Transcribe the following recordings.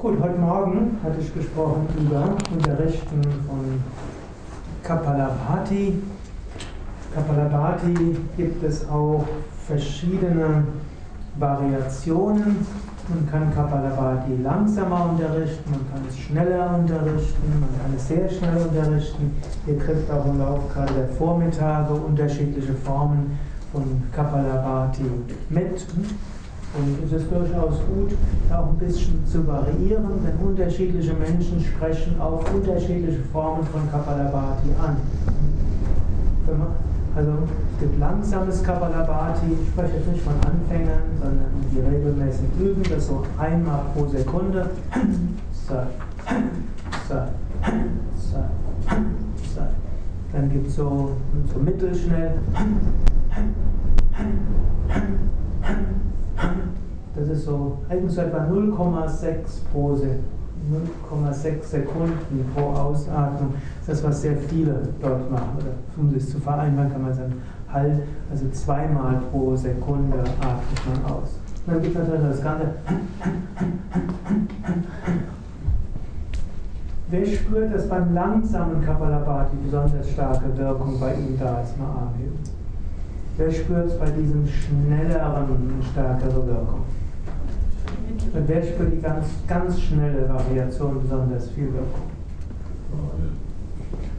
Gut, heute Morgen hatte ich gesprochen über Unterrichten von Kapalabhati. Kapalabhati gibt es auch verschiedene Variationen. Man kann Kapalabhati langsamer unterrichten, man kann es schneller unterrichten, man kann es sehr schnell unterrichten. Ihr kriegt auch im Laufe gerade der Vormittage unterschiedliche Formen von Kapalabhati mit. Und es ist durchaus gut, auch ein bisschen zu variieren, denn unterschiedliche Menschen sprechen auch unterschiedliche Formen von Kapalabhati an. Also es gibt langsames Kapalabhati, ich spreche jetzt nicht von Anfängern, sondern die regelmäßig üben, das so einmal pro Sekunde. Dann gibt es so, so mittelschnell. Das ist so eigentlich so etwa 0,6 pro 0,6 Sekunden pro Ausatmung. Das ist das, was sehr viele dort machen. Oder um es zu vereinbaren, kann man sagen, halt, also zweimal pro Sekunde atmet man aus. Und dann gibt es natürlich das Ganze. Wer spürt, dass beim langsamen Kapalabhati besonders starke Wirkung bei ihm da ist? Mal. Wer spürt es bei diesem schnelleren stärkere Wirkung? Und wer spürt die ganz, ganz schnelle Variation besonders viel Wirkung?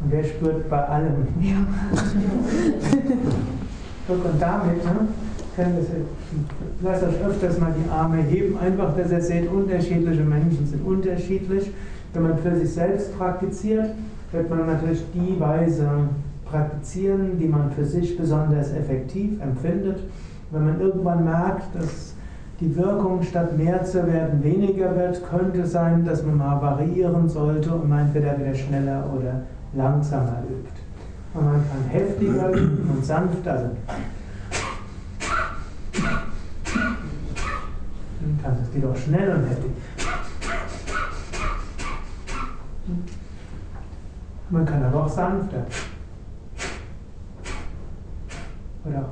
Und wer spürt bei allem? Ja. und damit, ne, lasst euch öfters mal die Arme heben, einfach, dass ihr seht, unterschiedliche Menschen sind unterschiedlich. Wenn man für sich selbst praktiziert, wird man natürlich die Weise praktizieren, die man für sich besonders effektiv empfindet. Wenn man irgendwann merkt, dass die Wirkung statt mehr zu werden weniger wird, könnte sein, dass man mal variieren sollte und man entweder wieder schneller oder langsamer übt. Und man kann heftiger üben und sanfter. Also man kann, das geht auch schnell und heftig. Man kann aber auch sanfter. Oder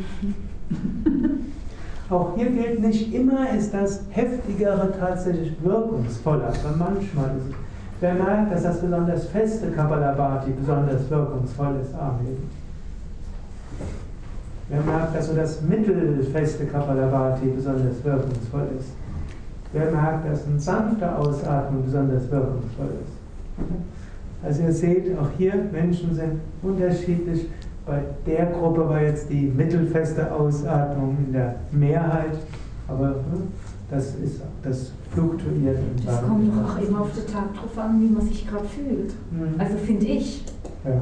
auch hier gilt nicht immer, ist das Heftigere tatsächlich wirkungsvoller, aber manchmal ist es. Wer merkt, dass das besonders feste Kapalabhati besonders wirkungsvoll ist, Amen. Wer merkt, dass so das mittelfeste Kapalabhati besonders wirkungsvoll ist? Wer merkt, dass ein sanfter Ausatmen besonders wirkungsvoll ist? Also ihr seht, auch hier Menschen sind unterschiedlich. Bei der Gruppe war jetzt die mittelfeste Ausatmung in der Mehrheit, aber hm, das, ist, das fluktuiert. Das kommt doch auch immer auf den Tag drauf an, wie man sich gerade fühlt. Mhm. Also finde ich. Ja.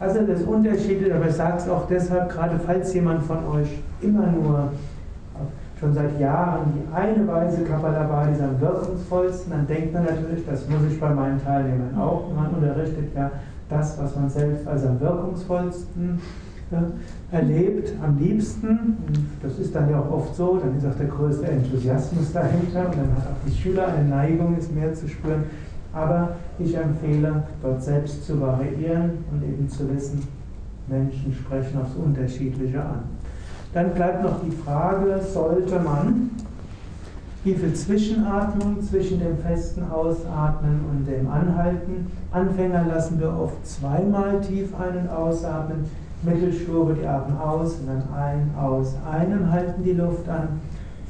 Also das ist unterschiedlich, aber ich sage es auch deshalb, gerade falls jemand von euch immer nur schon seit Jahren die eine Weise Kapalabhati ist am wirkungsvollsten, dann denkt man natürlich, das muss ich bei meinen Teilnehmern auch. Man unterrichtet ja das, was man selbst als am wirkungsvollsten erlebt, am liebsten. Das ist dann ja auch oft so, dann ist auch der größte Enthusiasmus dahinter und dann hat auch die Schüler eine Neigung, es mehr zu spüren. Aber ich empfehle, dort selbst zu variieren und eben zu wissen, Menschen sprechen aufs Unterschiedliche an. Dann bleibt noch die Frage, sollte man wie viel Zwischenatmung zwischen dem festen Ausatmen und dem Anhalten. Anfänger lassen wir oft zweimal tief ein- und ausatmen. Mittelstufe, die atmen aus und dann ein, aus, einen halten die Luft an.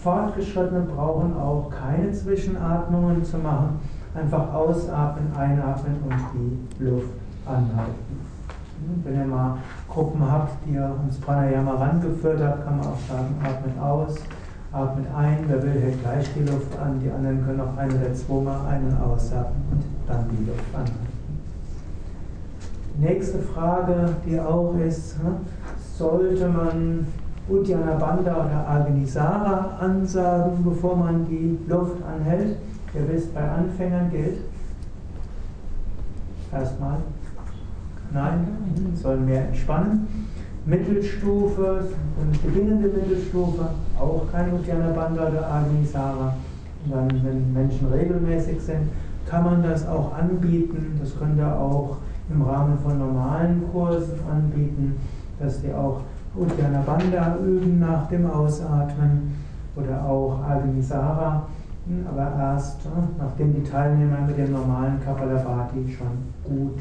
Fortgeschrittene brauchen auch keine Zwischenatmungen zu machen. Einfach ausatmen, einatmen und die Luft anhalten. Wenn ihr mal Gruppen habt, die ihr uns Pranayama rangeführt habt, kann man auch sagen, atmet aus, atmet ein, wer will, hält gleich die Luft an, die anderen können auch ein oder zweimal ein- und ausatmen und dann die Luft anhalten. Nächste Frage, die auch ist, ne, sollte man Uddiyana Bandha oder Agnisara ansagen, bevor man die Luft anhält? Ihr wisst, bei Anfängern gilt erstmal, nein, sollen mehr entspannen. Mittelstufe, eine beginnende Mittelstufe, auch kein Uddiyana Bandha oder Agnisara. Und dann, wenn Menschen regelmäßig sind, kann man das auch anbieten. Das könnt ihr auch im Rahmen von normalen Kursen anbieten, dass die auch Uddiyana Bandha üben nach dem Ausatmen oder auch Agnisara, hm, aber erst nachdem die Teilnehmer mit dem normalen Kapalabhati schon gut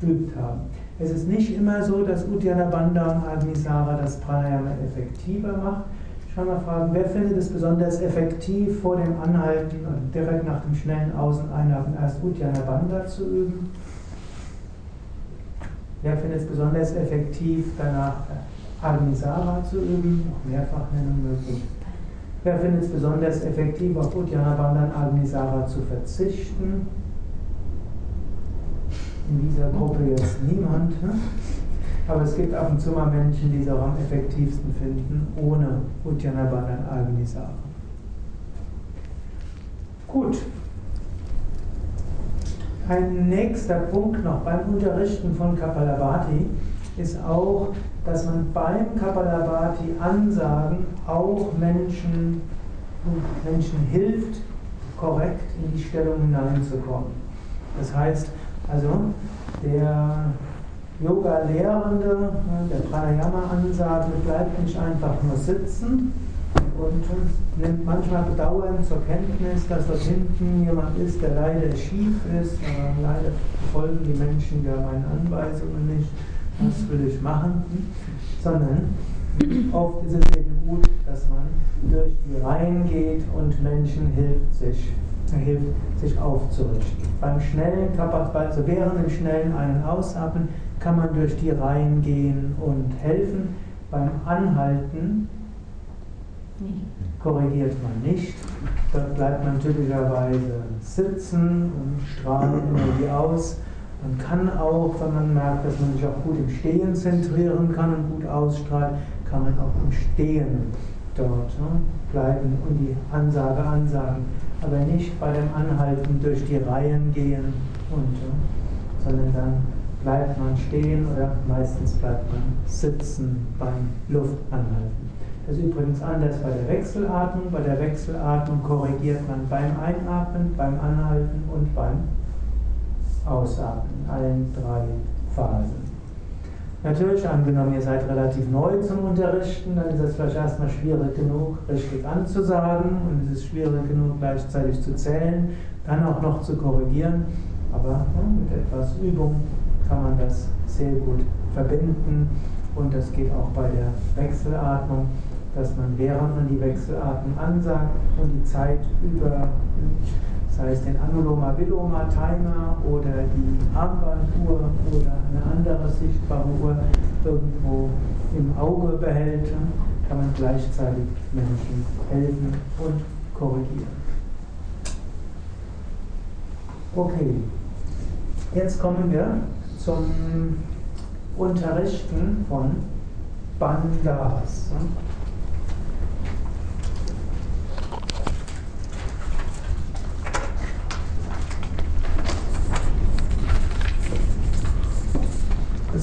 geübt haben. Es ist nicht immer so, dass Uddiyana Bandha und Agnisara das Pranayama effektiver macht. Ich kann mal fragen, wer findet es besonders effektiv, vor dem Anhalten und direkt nach dem schnellen Außen Einatmen erst Uddiyana Bandha zu üben? Wer findet es besonders effektiv, danach Agnisara zu üben? Noch Mehrfachnennung möglich. Wer findet es besonders effektiv, auf Uddiyana Bandha und Agnisara zu verzichten? In dieser Gruppe jetzt niemand. Ne? Aber es gibt ab und zu mal Menschen, die es auch am effektivsten finden, ohne Uddiyana Bandhan Agnisara. Gut. Ein nächster Punkt noch beim Unterrichten von Kapalabhati ist auch, dass man beim Kapalabhati Ansagen auch Menschen, Menschen hilft, korrekt in die Stellung hineinzukommen. Das heißt, also der Yoga-Lehrende, ne, der Pranayama-Ansage bleibt nicht einfach nur sitzen und nimmt manchmal bedauernd zur Kenntnis, dass dort hinten jemand ist, der leider schief ist, leider folgen die Menschen ja meinen Anweisungen nicht, was will ich machen, sondern oft ist es eben gut, dass man durch die Reihen geht und Menschen hilft sich hilft, sich aufzurichten. Beim schnellen also während dem schnellen Ein- und Ausatmen kann man durch die Reihen gehen und helfen. Beim Anhalten korrigiert man nicht. Dort bleibt man typischerweise sitzen und strahlt Energie aus. Man kann auch, wenn man merkt, dass man sich auch gut im Stehen zentrieren kann und gut ausstrahlt, kann man auch im Stehen dort ne, bleiben und die Ansage ansagen aber nicht bei dem Anhalten durch die Reihen gehen, und, sondern dann bleibt man stehen oder meistens bleibt man sitzen beim Luftanhalten. Das ist übrigens anders bei der Wechselatmung. Bei der Wechselatmung korrigiert man beim Einatmen, beim Anhalten und beim Ausatmen, allen drei Phasen. Natürlich, angenommen, ihr seid relativ neu zum Unterrichten, dann ist es vielleicht erstmal schwierig genug, richtig anzusagen und es ist schwierig genug, gleichzeitig zu zählen, dann auch noch zu korrigieren. Aber ja, mit etwas Übung kann man das sehr gut verbinden und das geht auch bei der Wechselatmung, dass man während man die Wechselatmung ansagt und die Zeit über sei es den Anuloma Viloma Timer oder die Armbanduhr oder eine andere sichtbare Uhr irgendwo im Auge behält, kann man gleichzeitig Menschen helfen und korrigieren. Okay, jetzt kommen wir zum Unterrichten von Bandas.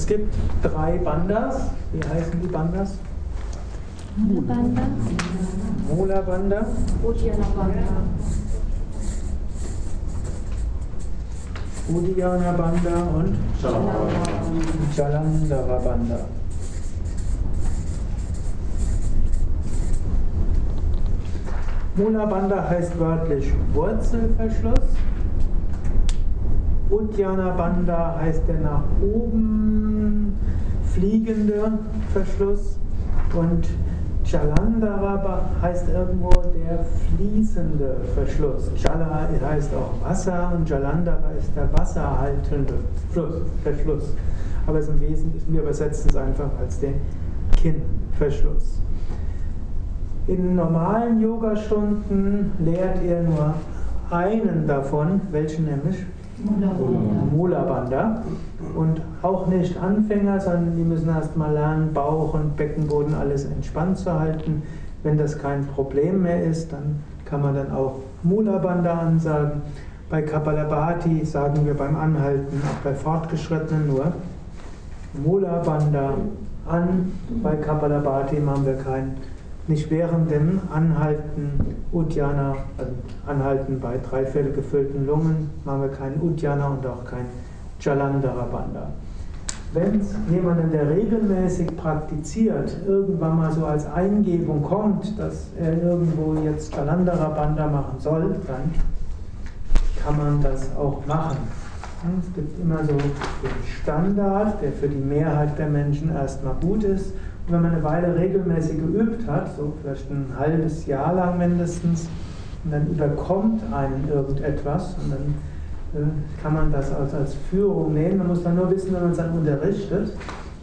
Es gibt drei Bandas. Wie heißen die Bandas? Mula Banda. Mula Banda. Uddiyana Banda. Uddiyana Banda und Jalandhara Banda. Mula Banda heißt wörtlich Wurzelverschluss. Uddiyana Banda heißt der nach oben fliegende Verschluss und Jalandhara heißt irgendwo der fließende Verschluss. Jala heißt auch Wasser und Jalandhara ist der wasserhaltende Verschluss. Aber im Wesentlichen, wir übersetzen es einfach als den Kinnverschluss. In normalen Yogastunden lehrt ihr nur einen davon, welchen nämlich? Mula Bandha. Und auch nicht Anfänger, sondern die müssen erst mal lernen, Bauch und Beckenboden alles entspannt zu halten. Wenn das kein Problem mehr ist, dann kann man dann auch Mula Bandha ansagen. Bei Kapalabhati sagen wir beim Anhalten, auch bei Fortgeschrittenen nur Mula Bandha an. Bei Kapalabhati machen wir kein nicht während dem Anhalten Uddiyana, also Anhalten bei dreiviertel gefüllten Lungen, machen wir keinen Uddiyana und auch kein Jalandhara Bandha. wenn jemand, der regelmäßig praktiziert, irgendwann mal so als Eingebung kommt, dass er irgendwo jetzt Galandhara Bandha machen soll, dann kann man das auch machen. Es gibt immer so den Standard, der für die Mehrheit der Menschen erstmal gut ist. Wenn man eine Weile regelmäßig geübt hat, so vielleicht ein halbes Jahr lang mindestens, und dann überkommt einen irgendetwas und dann äh, kann man das als, als Führung nehmen. Man muss dann nur wissen, wenn man es dann unterrichtet,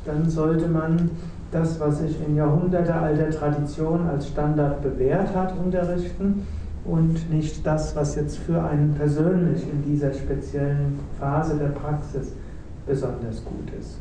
dann sollte man das, was sich in jahrhundertealter Tradition als Standard bewährt hat, unterrichten und nicht das, was jetzt für einen persönlich in dieser speziellen Phase der Praxis besonders gut ist.